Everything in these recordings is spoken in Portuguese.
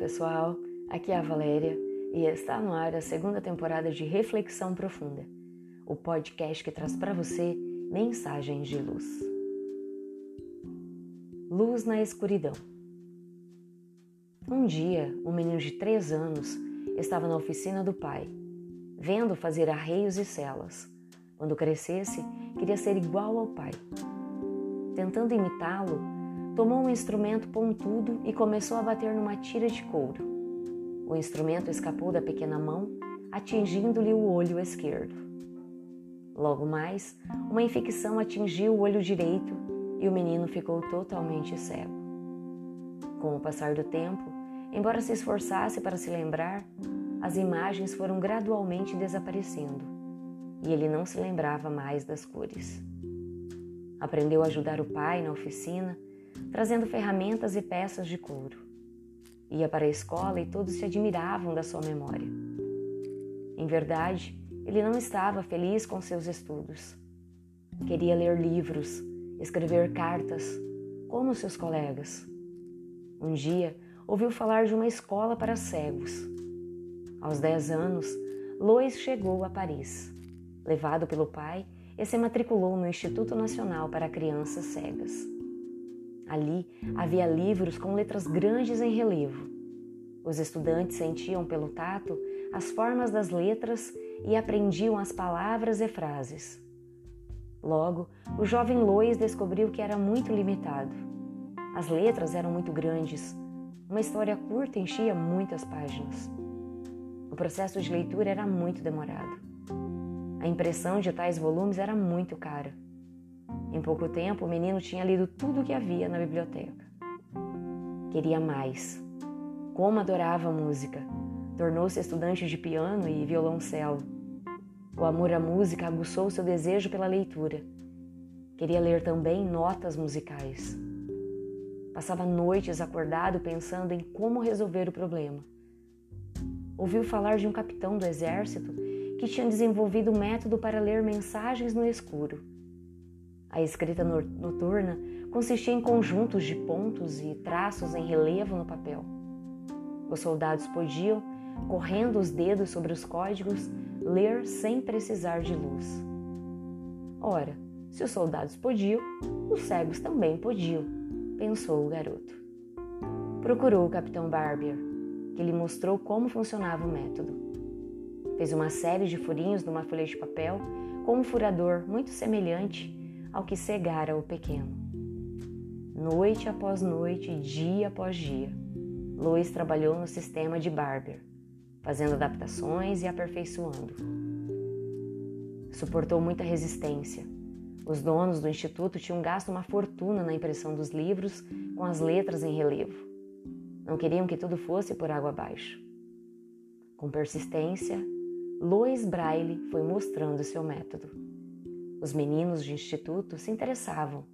pessoal, aqui é a Valéria e está no ar a segunda temporada de Reflexão Profunda, o podcast que traz para você mensagens de luz. Luz na escuridão. Um dia, um menino de três anos estava na oficina do pai, vendo fazer arreios e celas. Quando crescesse, queria ser igual ao pai. Tentando imitá-lo, tomou um instrumento pontudo e começou a bater numa tira de couro. O instrumento escapou da pequena mão, atingindo-lhe o olho esquerdo. Logo mais, uma infecção atingiu o olho direito e o menino ficou totalmente cego. Com o passar do tempo, embora se esforçasse para se lembrar, as imagens foram gradualmente desaparecendo e ele não se lembrava mais das cores. Aprendeu a ajudar o pai na oficina trazendo ferramentas e peças de couro. Ia para a escola e todos se admiravam da sua memória. Em verdade, ele não estava feliz com seus estudos. Queria ler livros, escrever cartas, como seus colegas. Um dia, ouviu falar de uma escola para cegos. Aos 10 anos, Lois chegou a Paris. Levado pelo pai, e se matriculou no Instituto Nacional para Crianças Cegas. Ali havia livros com letras grandes em relevo. Os estudantes sentiam pelo tato as formas das letras e aprendiam as palavras e frases. Logo, o jovem Lois descobriu que era muito limitado. As letras eram muito grandes. Uma história curta enchia muitas páginas. O processo de leitura era muito demorado. A impressão de tais volumes era muito cara. Em pouco tempo, o menino tinha lido tudo o que havia na biblioteca. Queria mais. Como adorava a música. Tornou-se estudante de piano e violoncelo. O amor à música aguçou seu desejo pela leitura. Queria ler também notas musicais. Passava noites acordado pensando em como resolver o problema. Ouviu falar de um capitão do exército que tinha desenvolvido um método para ler mensagens no escuro a escrita noturna consistia em conjuntos de pontos e traços em relevo no papel. Os soldados podiam, correndo os dedos sobre os códigos, ler sem precisar de luz. Ora, se os soldados podiam, os cegos também podiam, pensou o garoto. Procurou o capitão Barbier, que lhe mostrou como funcionava o método. Fez uma série de furinhos numa folha de papel com um furador muito semelhante ao que cegara o pequeno. Noite após noite, dia após dia, Lois trabalhou no sistema de Barber, fazendo adaptações e aperfeiçoando. Suportou muita resistência. Os donos do instituto tinham gasto uma fortuna na impressão dos livros com as letras em relevo. Não queriam que tudo fosse por água abaixo. Com persistência, Lois Braille foi mostrando seu método. Os meninos de instituto se interessavam.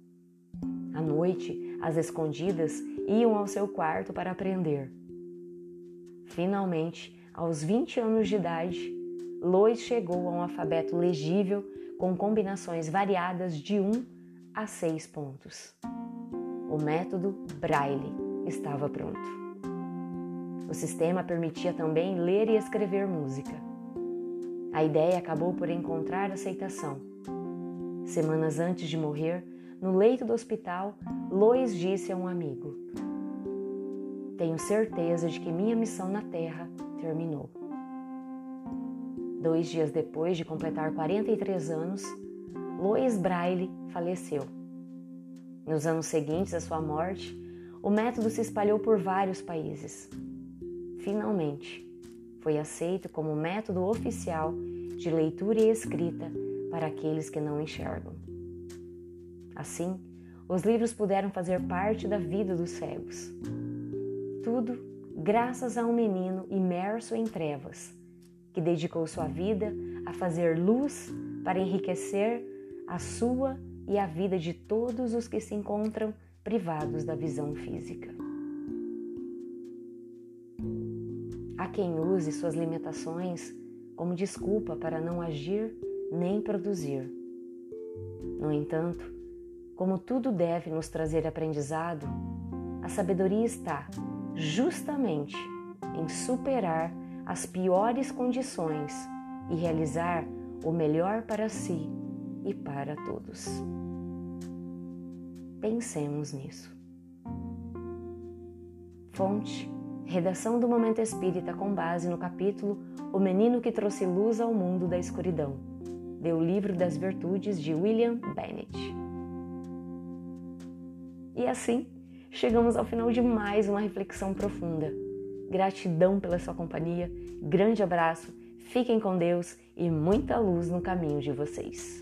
À noite, às escondidas, iam ao seu quarto para aprender. Finalmente, aos 20 anos de idade, Lois chegou a um alfabeto legível com combinações variadas de 1 a 6 pontos. O método Braille estava pronto. O sistema permitia também ler e escrever música. A ideia acabou por encontrar aceitação Semanas antes de morrer, no leito do hospital, Lois disse a um amigo: Tenho certeza de que minha missão na Terra terminou. Dois dias depois de completar 43 anos, Lois Braille faleceu. Nos anos seguintes à sua morte, o método se espalhou por vários países. Finalmente, foi aceito como método oficial de leitura e escrita para aqueles que não enxergam. Assim, os livros puderam fazer parte da vida dos cegos. Tudo graças a um menino imerso em trevas, que dedicou sua vida a fazer luz para enriquecer a sua e a vida de todos os que se encontram privados da visão física. Há quem use suas limitações como desculpa para não agir nem produzir. No entanto, como tudo deve nos trazer aprendizado, a sabedoria está justamente em superar as piores condições e realizar o melhor para si e para todos. Pensemos nisso. Fonte: Redação do Momento Espírita com base no capítulo O Menino que Trouxe Luz ao Mundo da Escuridão, do Livro das Virtudes de William Bennett. E assim, chegamos ao final de mais uma reflexão profunda. Gratidão pela sua companhia, grande abraço, fiquem com Deus e muita luz no caminho de vocês.